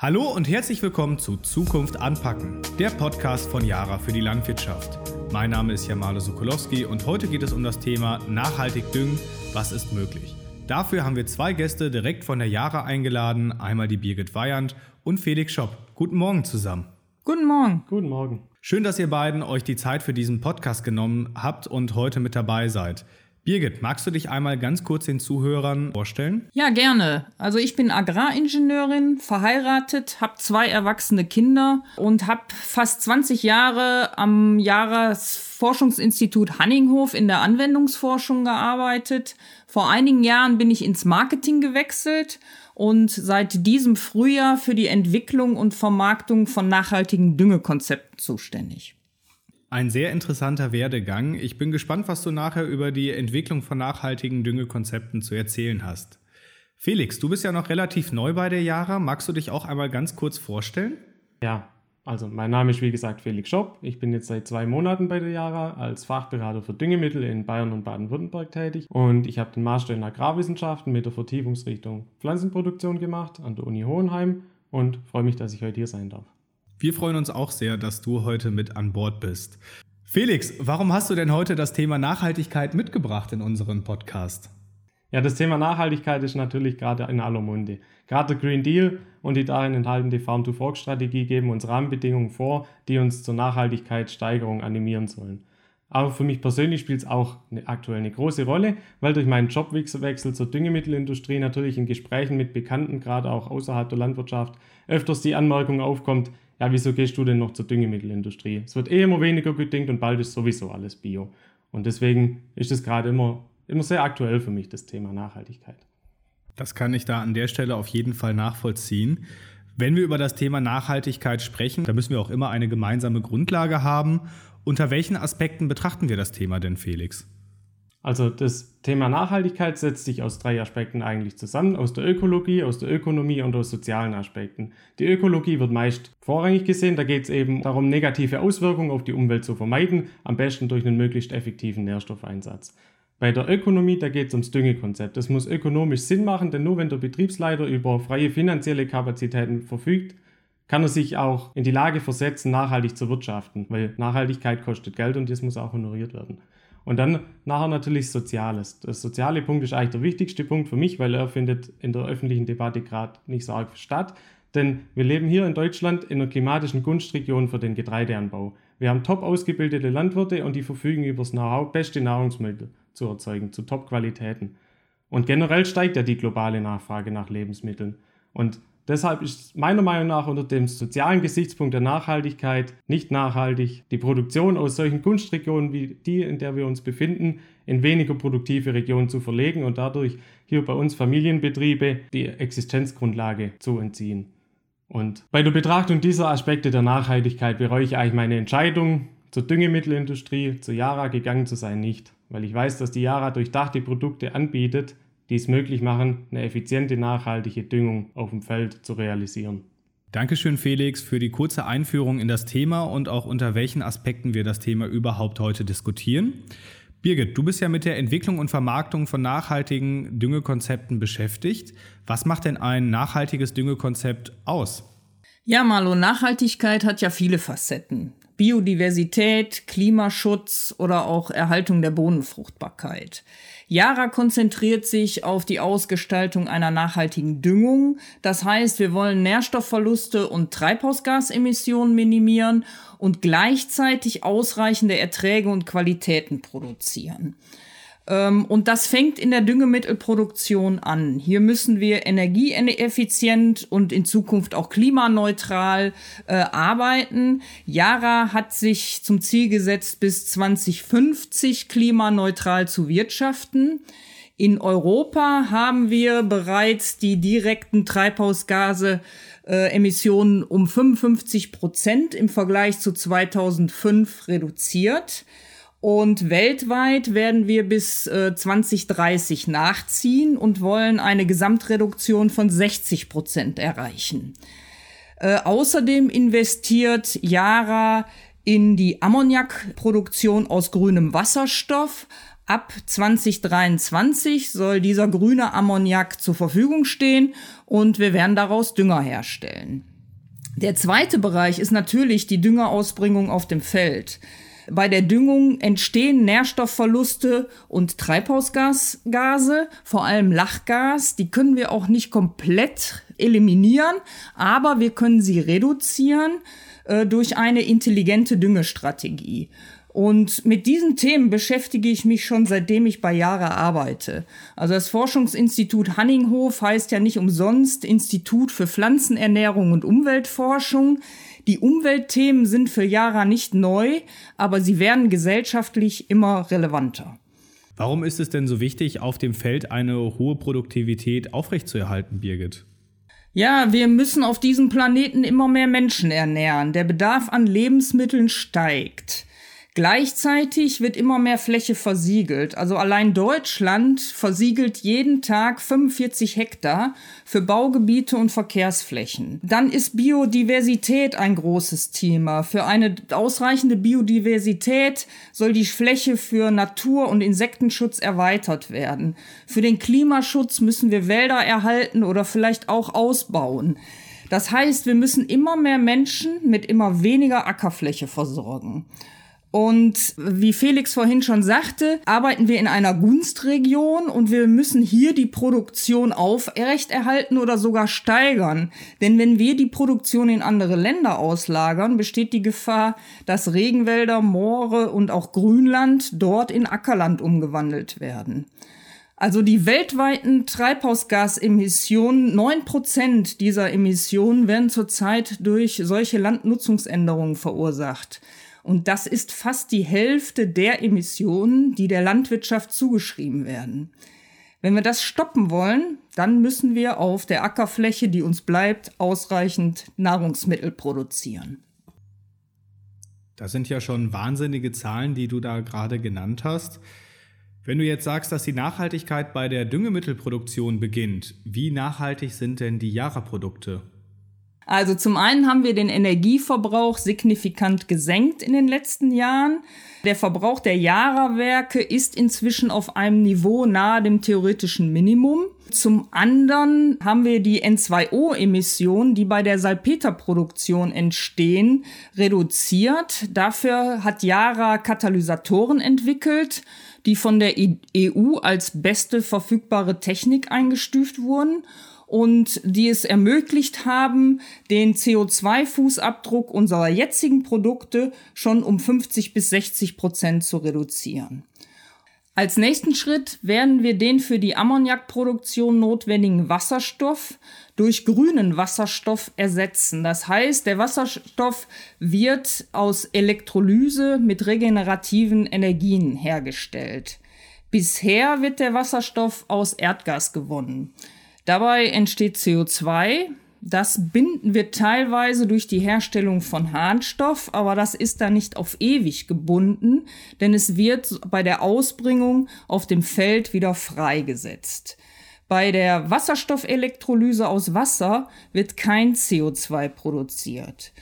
Hallo und herzlich willkommen zu Zukunft anpacken, der Podcast von Jara für die Landwirtschaft. Mein Name ist Jamalo Sokolowski und heute geht es um das Thema nachhaltig düngen, was ist möglich. Dafür haben wir zwei Gäste direkt von der Jara eingeladen, einmal die Birgit Weyand und Felix Schopp. Guten Morgen zusammen. Guten Morgen. Guten Morgen. Schön, dass ihr beiden euch die Zeit für diesen Podcast genommen habt und heute mit dabei seid. Birgit, magst du dich einmal ganz kurz den Zuhörern vorstellen? Ja, gerne. Also ich bin Agraringenieurin, verheiratet, habe zwei erwachsene Kinder und habe fast 20 Jahre am Jahresforschungsinstitut Hanninghof in der Anwendungsforschung gearbeitet. Vor einigen Jahren bin ich ins Marketing gewechselt und seit diesem Frühjahr für die Entwicklung und Vermarktung von nachhaltigen Düngekonzepten zuständig. Ein sehr interessanter Werdegang. Ich bin gespannt, was du nachher über die Entwicklung von nachhaltigen Düngekonzepten zu erzählen hast. Felix, du bist ja noch relativ neu bei der Jara. Magst du dich auch einmal ganz kurz vorstellen? Ja, also mein Name ist wie gesagt Felix Schopp. Ich bin jetzt seit zwei Monaten bei der Jara als Fachberater für Düngemittel in Bayern und Baden-Württemberg tätig. Und ich habe den Master in Agrarwissenschaften mit der Vertiefungsrichtung Pflanzenproduktion gemacht an der Uni Hohenheim und freue mich, dass ich heute hier sein darf. Wir freuen uns auch sehr, dass du heute mit an Bord bist. Felix, warum hast du denn heute das Thema Nachhaltigkeit mitgebracht in unseren Podcast? Ja, das Thema Nachhaltigkeit ist natürlich gerade in aller Munde. Gerade der Green Deal und die darin enthaltene Farm-to-Fork-Strategie geben uns Rahmenbedingungen vor, die uns zur Nachhaltigkeitssteigerung animieren sollen. Aber für mich persönlich spielt es auch eine, aktuell eine große Rolle, weil durch meinen Jobwechsel zur Düngemittelindustrie natürlich in Gesprächen mit Bekannten, gerade auch außerhalb der Landwirtschaft, öfters die Anmerkung aufkommt, ja, wieso gehst du denn noch zur Düngemittelindustrie? Es wird eh immer weniger gedüngt und bald ist sowieso alles Bio. Und deswegen ist es gerade immer, immer sehr aktuell für mich, das Thema Nachhaltigkeit. Das kann ich da an der Stelle auf jeden Fall nachvollziehen. Wenn wir über das Thema Nachhaltigkeit sprechen, dann müssen wir auch immer eine gemeinsame Grundlage haben. Unter welchen Aspekten betrachten wir das Thema denn, Felix? Also das Thema Nachhaltigkeit setzt sich aus drei Aspekten eigentlich zusammen, aus der Ökologie, aus der Ökonomie und aus sozialen Aspekten. Die Ökologie wird meist vorrangig gesehen, da geht es eben darum, negative Auswirkungen auf die Umwelt zu vermeiden, am besten durch einen möglichst effektiven Nährstoffeinsatz. Bei der Ökonomie, da geht es ums Düngekonzept. Das muss ökonomisch Sinn machen, denn nur wenn der Betriebsleiter über freie finanzielle Kapazitäten verfügt, kann er sich auch in die Lage versetzen, nachhaltig zu wirtschaften, weil Nachhaltigkeit kostet Geld und das muss auch honoriert werden. Und dann nachher natürlich Soziales. Der soziale Punkt ist eigentlich der wichtigste Punkt für mich, weil er findet in der öffentlichen Debatte gerade nicht so arg statt. Denn wir leben hier in Deutschland in einer klimatischen Gunstregion für den Getreideanbau. Wir haben top ausgebildete Landwirte und die verfügen über das Know-how, beste Nahrungsmittel zu erzeugen, zu Top-Qualitäten. Und generell steigt ja die globale Nachfrage nach Lebensmitteln. Und Deshalb ist meiner Meinung nach unter dem sozialen Gesichtspunkt der Nachhaltigkeit nicht nachhaltig, die Produktion aus solchen Kunstregionen wie die, in der wir uns befinden, in weniger produktive Regionen zu verlegen und dadurch hier bei uns Familienbetriebe die Existenzgrundlage zu entziehen. Und bei der Betrachtung dieser Aspekte der Nachhaltigkeit bereue ich eigentlich meine Entscheidung, zur Düngemittelindustrie, zur Yara gegangen zu sein, nicht, weil ich weiß, dass die Yara durchdachte Produkte anbietet, die es möglich machen, eine effiziente, nachhaltige Düngung auf dem Feld zu realisieren. Dankeschön, Felix, für die kurze Einführung in das Thema und auch unter welchen Aspekten wir das Thema überhaupt heute diskutieren. Birgit, du bist ja mit der Entwicklung und Vermarktung von nachhaltigen Düngekonzepten beschäftigt. Was macht denn ein nachhaltiges Düngekonzept aus? Ja, Marlo, Nachhaltigkeit hat ja viele Facetten. Biodiversität, Klimaschutz oder auch Erhaltung der Bodenfruchtbarkeit. Yara konzentriert sich auf die Ausgestaltung einer nachhaltigen Düngung. Das heißt, wir wollen Nährstoffverluste und Treibhausgasemissionen minimieren und gleichzeitig ausreichende Erträge und Qualitäten produzieren. Ähm, und das fängt in der Düngemittelproduktion an. Hier müssen wir energieeffizient und in Zukunft auch klimaneutral äh, arbeiten. Yara hat sich zum Ziel gesetzt, bis 2050 klimaneutral zu wirtschaften. In Europa haben wir bereits die direkten Treibhausgase äh, Emissionen um 55 Prozent im Vergleich zu 2005 reduziert. Und weltweit werden wir bis äh, 2030 nachziehen und wollen eine Gesamtreduktion von 60 Prozent erreichen. Äh, außerdem investiert Yara in die Ammoniakproduktion aus grünem Wasserstoff, Ab 2023 soll dieser grüne Ammoniak zur Verfügung stehen und wir werden daraus Dünger herstellen. Der zweite Bereich ist natürlich die Düngerausbringung auf dem Feld. Bei der Düngung entstehen Nährstoffverluste und Treibhausgase, vor allem Lachgas. Die können wir auch nicht komplett eliminieren, aber wir können sie reduzieren äh, durch eine intelligente Düngestrategie. Und mit diesen Themen beschäftige ich mich schon seitdem ich bei Jahre arbeite. Also das Forschungsinstitut Hanninghof heißt ja nicht umsonst Institut für Pflanzenernährung und Umweltforschung. Die Umweltthemen sind für Jara nicht neu, aber sie werden gesellschaftlich immer relevanter. Warum ist es denn so wichtig, auf dem Feld eine hohe Produktivität aufrechtzuerhalten, Birgit? Ja, wir müssen auf diesem Planeten immer mehr Menschen ernähren. Der Bedarf an Lebensmitteln steigt. Gleichzeitig wird immer mehr Fläche versiegelt. Also allein Deutschland versiegelt jeden Tag 45 Hektar für Baugebiete und Verkehrsflächen. Dann ist Biodiversität ein großes Thema. Für eine ausreichende Biodiversität soll die Fläche für Natur- und Insektenschutz erweitert werden. Für den Klimaschutz müssen wir Wälder erhalten oder vielleicht auch ausbauen. Das heißt, wir müssen immer mehr Menschen mit immer weniger Ackerfläche versorgen. Und wie Felix vorhin schon sagte, arbeiten wir in einer Gunstregion und wir müssen hier die Produktion aufrechterhalten oder sogar steigern. Denn wenn wir die Produktion in andere Länder auslagern, besteht die Gefahr, dass Regenwälder, Moore und auch Grünland dort in Ackerland umgewandelt werden. Also die weltweiten Treibhausgasemissionen, neun Prozent dieser Emissionen werden zurzeit durch solche Landnutzungsänderungen verursacht. Und das ist fast die Hälfte der Emissionen, die der Landwirtschaft zugeschrieben werden. Wenn wir das stoppen wollen, dann müssen wir auf der Ackerfläche, die uns bleibt, ausreichend Nahrungsmittel produzieren. Das sind ja schon wahnsinnige Zahlen, die du da gerade genannt hast. Wenn du jetzt sagst, dass die Nachhaltigkeit bei der Düngemittelproduktion beginnt, wie nachhaltig sind denn die Jara-Produkte? Also zum einen haben wir den Energieverbrauch signifikant gesenkt in den letzten Jahren. Der Verbrauch der Jara-Werke ist inzwischen auf einem Niveau nahe dem theoretischen Minimum. Zum anderen haben wir die N2O-Emissionen, die bei der Salpeterproduktion entstehen, reduziert. Dafür hat Jara Katalysatoren entwickelt, die von der EU als beste verfügbare Technik eingestuft wurden und die es ermöglicht haben, den CO2-Fußabdruck unserer jetzigen Produkte schon um 50 bis 60 Prozent zu reduzieren. Als nächsten Schritt werden wir den für die Ammoniakproduktion notwendigen Wasserstoff durch grünen Wasserstoff ersetzen. Das heißt, der Wasserstoff wird aus Elektrolyse mit regenerativen Energien hergestellt. Bisher wird der Wasserstoff aus Erdgas gewonnen. Dabei entsteht CO2. Das binden wir teilweise durch die Herstellung von Harnstoff, aber das ist da nicht auf ewig gebunden, denn es wird bei der Ausbringung auf dem Feld wieder freigesetzt. Bei der Wasserstoffelektrolyse aus Wasser wird kein CO2 produziert.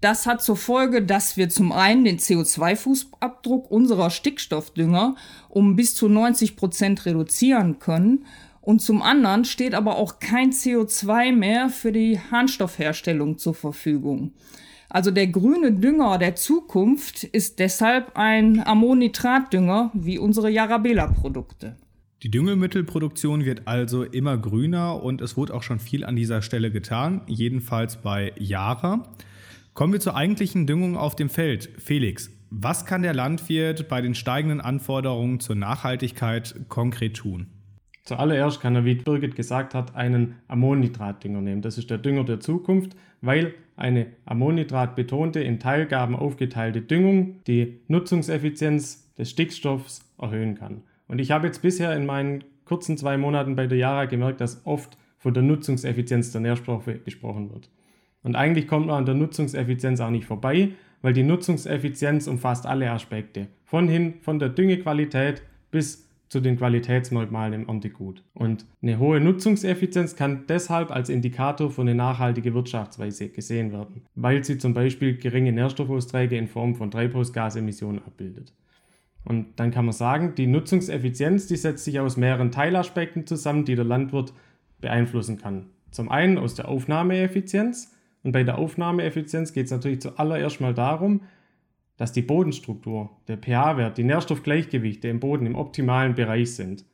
Das hat zur Folge, dass wir zum einen den CO2-Fußabdruck unserer Stickstoffdünger um bis zu 90 Prozent reduzieren können und zum anderen steht aber auch kein CO2 mehr für die Harnstoffherstellung zur Verfügung. Also der grüne Dünger der Zukunft ist deshalb ein Ammonitratdünger wie unsere Jarabela-Produkte. Die Düngemittelproduktion wird also immer grüner und es wurde auch schon viel an dieser Stelle getan, jedenfalls bei Jara. Kommen wir zur eigentlichen Düngung auf dem Feld. Felix, was kann der Landwirt bei den steigenden Anforderungen zur Nachhaltigkeit konkret tun? Zuallererst kann er, wie Birgit gesagt hat, einen Ammoniatdünger nehmen. Das ist der Dünger der Zukunft, weil eine Ammoniatbetonte in Teilgaben aufgeteilte Düngung die Nutzungseffizienz des Stickstoffs erhöhen kann. Und ich habe jetzt bisher in meinen kurzen zwei Monaten bei der Jara gemerkt, dass oft von der Nutzungseffizienz der Nährstoffe gesprochen wird. Und eigentlich kommt man an der Nutzungseffizienz auch nicht vorbei, weil die Nutzungseffizienz umfasst alle Aspekte. Von hin, von der Düngequalität bis zu den Qualitätsmerkmalen im Erntegut. Und eine hohe Nutzungseffizienz kann deshalb als Indikator für eine nachhaltige Wirtschaftsweise gesehen werden, weil sie zum Beispiel geringe Nährstoffausträge in Form von Treibhausgasemissionen abbildet. Und dann kann man sagen, die Nutzungseffizienz, die setzt sich aus mehreren Teilaspekten zusammen, die der Landwirt beeinflussen kann. Zum einen aus der Aufnahmeeffizienz. Und bei der Aufnahmeeffizienz geht es natürlich zuallererst mal darum, dass die Bodenstruktur, der pH-Wert, die Nährstoffgleichgewichte im Boden im optimalen Bereich sind.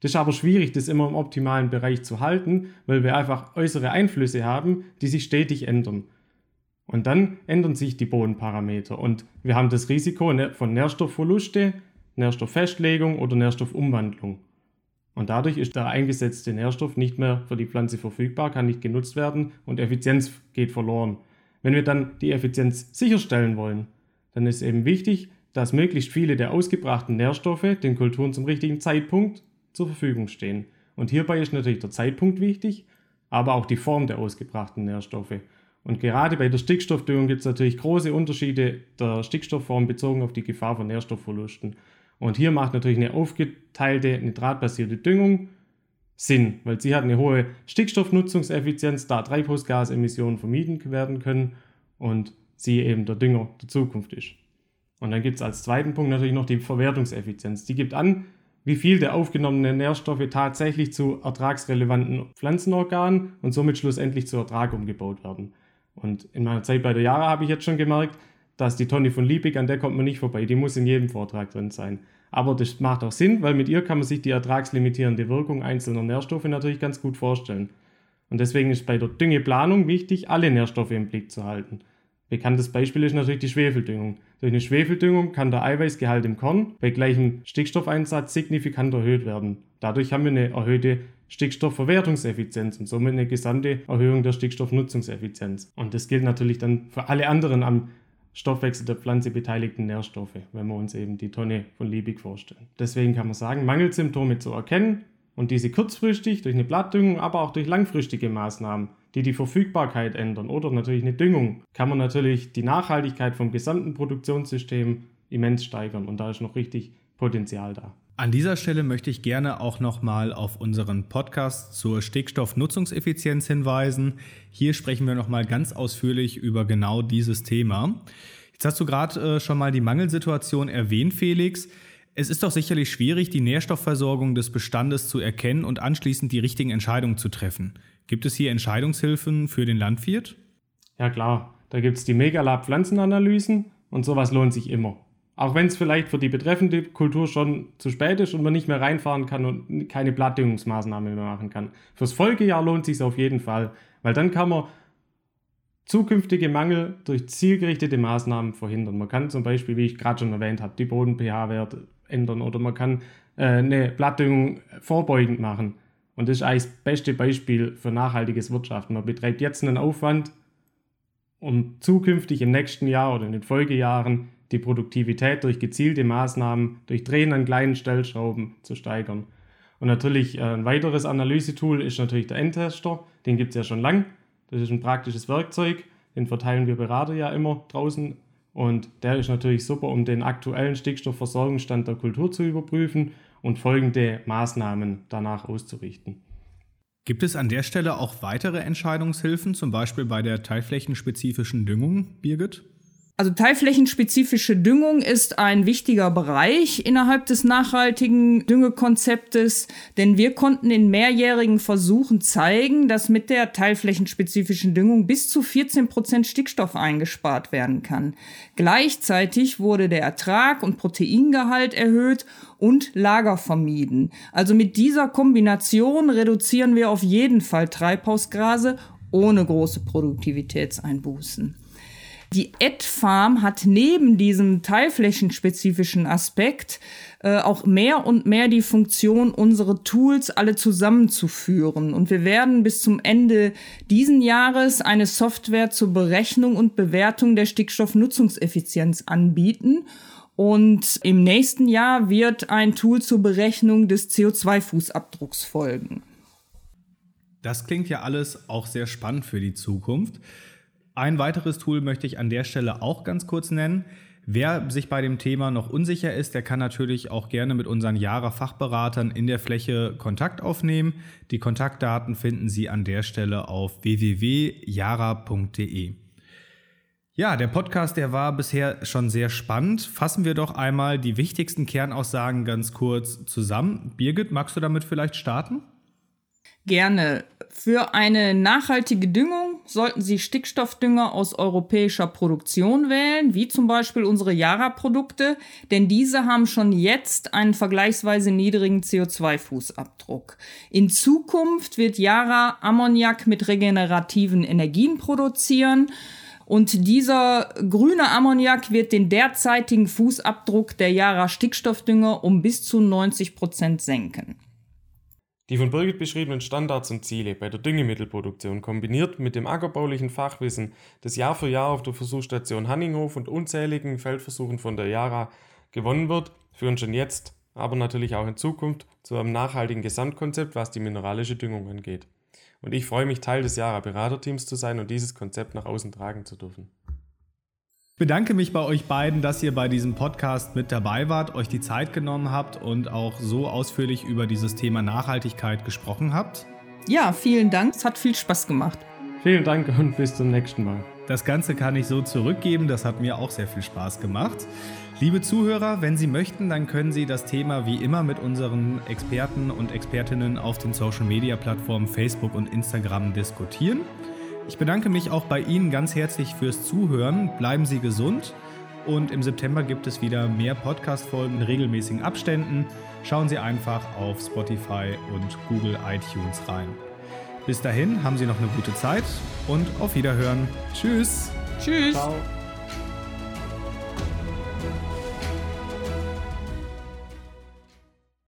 Das ist aber schwierig, das immer im optimalen Bereich zu halten, weil wir einfach äußere Einflüsse haben, die sich stetig ändern. Und dann ändern sich die Bodenparameter und wir haben das Risiko ne, von Nährstoffverluste, Nährstofffestlegung oder Nährstoffumwandlung. Und dadurch ist der eingesetzte Nährstoff nicht mehr für die Pflanze verfügbar, kann nicht genutzt werden und Effizienz geht verloren. Wenn wir dann die Effizienz sicherstellen wollen, dann ist eben wichtig, dass möglichst viele der ausgebrachten Nährstoffe den Kulturen zum richtigen Zeitpunkt zur Verfügung stehen. Und hierbei ist natürlich der Zeitpunkt wichtig, aber auch die Form der ausgebrachten Nährstoffe. Und gerade bei der Stickstoffdüngung gibt es natürlich große Unterschiede der Stickstoffform bezogen auf die Gefahr von Nährstoffverlusten. Und hier macht natürlich eine aufgeteilte nitratbasierte Düngung Sinn, weil sie hat eine hohe Stickstoffnutzungseffizienz, da Treibhausgasemissionen vermieden werden können und sie eben der Dünger der Zukunft ist. Und dann gibt es als zweiten Punkt natürlich noch die Verwertungseffizienz. Die gibt an, wie viel der aufgenommenen Nährstoffe tatsächlich zu ertragsrelevanten Pflanzenorganen und somit schlussendlich zu Ertrag umgebaut werden. Und in meiner Zeit bei der Jara habe ich jetzt schon gemerkt, dass die Tonne von Liebig, an der kommt man nicht vorbei, die muss in jedem Vortrag drin sein. Aber das macht auch Sinn, weil mit ihr kann man sich die ertragslimitierende Wirkung einzelner Nährstoffe natürlich ganz gut vorstellen. Und deswegen ist bei der Düngeplanung wichtig, alle Nährstoffe im Blick zu halten. Bekanntes Beispiel ist natürlich die Schwefeldüngung. Durch eine Schwefeldüngung kann der Eiweißgehalt im Korn bei gleichem Stickstoffeinsatz signifikant erhöht werden. Dadurch haben wir eine erhöhte Stickstoffverwertungseffizienz und somit eine gesamte Erhöhung der Stickstoffnutzungseffizienz. Und das gilt natürlich dann für alle anderen am Stoffwechsel der Pflanze beteiligten Nährstoffe, wenn wir uns eben die Tonne von Liebig vorstellen. Deswegen kann man sagen, Mangelsymptome zu erkennen und diese kurzfristig durch eine Blattdüngung, aber auch durch langfristige Maßnahmen, die die Verfügbarkeit ändern oder natürlich eine Düngung, kann man natürlich die Nachhaltigkeit vom gesamten Produktionssystem immens steigern und da ist noch richtig Potenzial da. An dieser Stelle möchte ich gerne auch nochmal auf unseren Podcast zur Stickstoffnutzungseffizienz hinweisen. Hier sprechen wir nochmal ganz ausführlich über genau dieses Thema. Jetzt hast du gerade äh, schon mal die Mangelsituation erwähnt, Felix. Es ist doch sicherlich schwierig, die Nährstoffversorgung des Bestandes zu erkennen und anschließend die richtigen Entscheidungen zu treffen. Gibt es hier Entscheidungshilfen für den Landwirt? Ja klar, da gibt es die Megalab Pflanzenanalysen und sowas lohnt sich immer. Auch wenn es vielleicht für die betreffende Kultur schon zu spät ist und man nicht mehr reinfahren kann und keine Blattdüngungsmaßnahme mehr machen kann. Fürs Folgejahr lohnt sich auf jeden Fall, weil dann kann man zukünftige Mangel durch zielgerichtete Maßnahmen verhindern. Man kann zum Beispiel, wie ich gerade schon erwähnt habe, die Boden-pH-Werte ändern oder man kann äh, eine Blattdüngung vorbeugend machen. Und das ist eigentlich das beste Beispiel für nachhaltiges Wirtschaften. Man betreibt jetzt einen Aufwand, um zukünftig im nächsten Jahr oder in den Folgejahren die Produktivität durch gezielte Maßnahmen, durch Drehen an kleinen Stellschrauben zu steigern. Und natürlich äh, ein weiteres Analysetool ist natürlich der Endtester. Den gibt es ja schon lang. Das ist ein praktisches Werkzeug. Den verteilen wir Berater ja immer draußen. Und der ist natürlich super, um den aktuellen Stickstoffversorgungsstand der Kultur zu überprüfen und folgende Maßnahmen danach auszurichten. Gibt es an der Stelle auch weitere Entscheidungshilfen, zum Beispiel bei der teilflächenspezifischen Düngung, Birgit? Also teilflächenspezifische Düngung ist ein wichtiger Bereich innerhalb des nachhaltigen Düngekonzeptes, denn wir konnten in mehrjährigen Versuchen zeigen, dass mit der teilflächenspezifischen Düngung bis zu 14 Prozent Stickstoff eingespart werden kann. Gleichzeitig wurde der Ertrag und Proteingehalt erhöht und Lager vermieden. Also mit dieser Kombination reduzieren wir auf jeden Fall Treibhausgase ohne große Produktivitätseinbußen. Die Ad-Farm hat neben diesem teilflächenspezifischen Aspekt äh, auch mehr und mehr die Funktion, unsere Tools alle zusammenzuführen. Und wir werden bis zum Ende diesen Jahres eine Software zur Berechnung und Bewertung der Stickstoffnutzungseffizienz anbieten. Und im nächsten Jahr wird ein Tool zur Berechnung des CO2-Fußabdrucks folgen. Das klingt ja alles auch sehr spannend für die Zukunft. Ein weiteres Tool möchte ich an der Stelle auch ganz kurz nennen. Wer sich bei dem Thema noch unsicher ist, der kann natürlich auch gerne mit unseren Jara-Fachberatern in der Fläche Kontakt aufnehmen. Die Kontaktdaten finden Sie an der Stelle auf www.jara.de. Ja, der Podcast, der war bisher schon sehr spannend. Fassen wir doch einmal die wichtigsten Kernaussagen ganz kurz zusammen. Birgit, magst du damit vielleicht starten? Gerne. Für eine nachhaltige Düngung sollten Sie Stickstoffdünger aus europäischer Produktion wählen, wie zum Beispiel unsere Yara-Produkte, denn diese haben schon jetzt einen vergleichsweise niedrigen CO2-Fußabdruck. In Zukunft wird Yara Ammoniak mit regenerativen Energien produzieren. Und dieser grüne Ammoniak wird den derzeitigen Fußabdruck der Yara Stickstoffdünger um bis zu 90 Prozent senken. Die von Birgit beschriebenen Standards und Ziele bei der Düngemittelproduktion kombiniert mit dem ackerbaulichen Fachwissen, das Jahr für Jahr auf der Versuchsstation Hanninghof und unzähligen Feldversuchen von der Jara gewonnen wird, führen schon jetzt, aber natürlich auch in Zukunft zu einem nachhaltigen Gesamtkonzept, was die mineralische Düngung angeht. Und ich freue mich, Teil des Jara-Beraterteams zu sein und dieses Konzept nach außen tragen zu dürfen bedanke mich bei euch beiden, dass ihr bei diesem Podcast mit dabei wart, euch die Zeit genommen habt und auch so ausführlich über dieses Thema Nachhaltigkeit gesprochen habt. Ja, vielen Dank. Es hat viel Spaß gemacht. Vielen Dank und bis zum nächsten Mal. Das Ganze kann ich so zurückgeben. Das hat mir auch sehr viel Spaß gemacht. Liebe Zuhörer, wenn Sie möchten, dann können Sie das Thema wie immer mit unseren Experten und Expertinnen auf den Social-Media-Plattformen Facebook und Instagram diskutieren. Ich bedanke mich auch bei Ihnen ganz herzlich fürs Zuhören. Bleiben Sie gesund und im September gibt es wieder mehr Podcast-Folgen in regelmäßigen Abständen. Schauen Sie einfach auf Spotify und Google iTunes rein. Bis dahin haben Sie noch eine gute Zeit und auf Wiederhören. Tschüss. Tschüss. Ciao.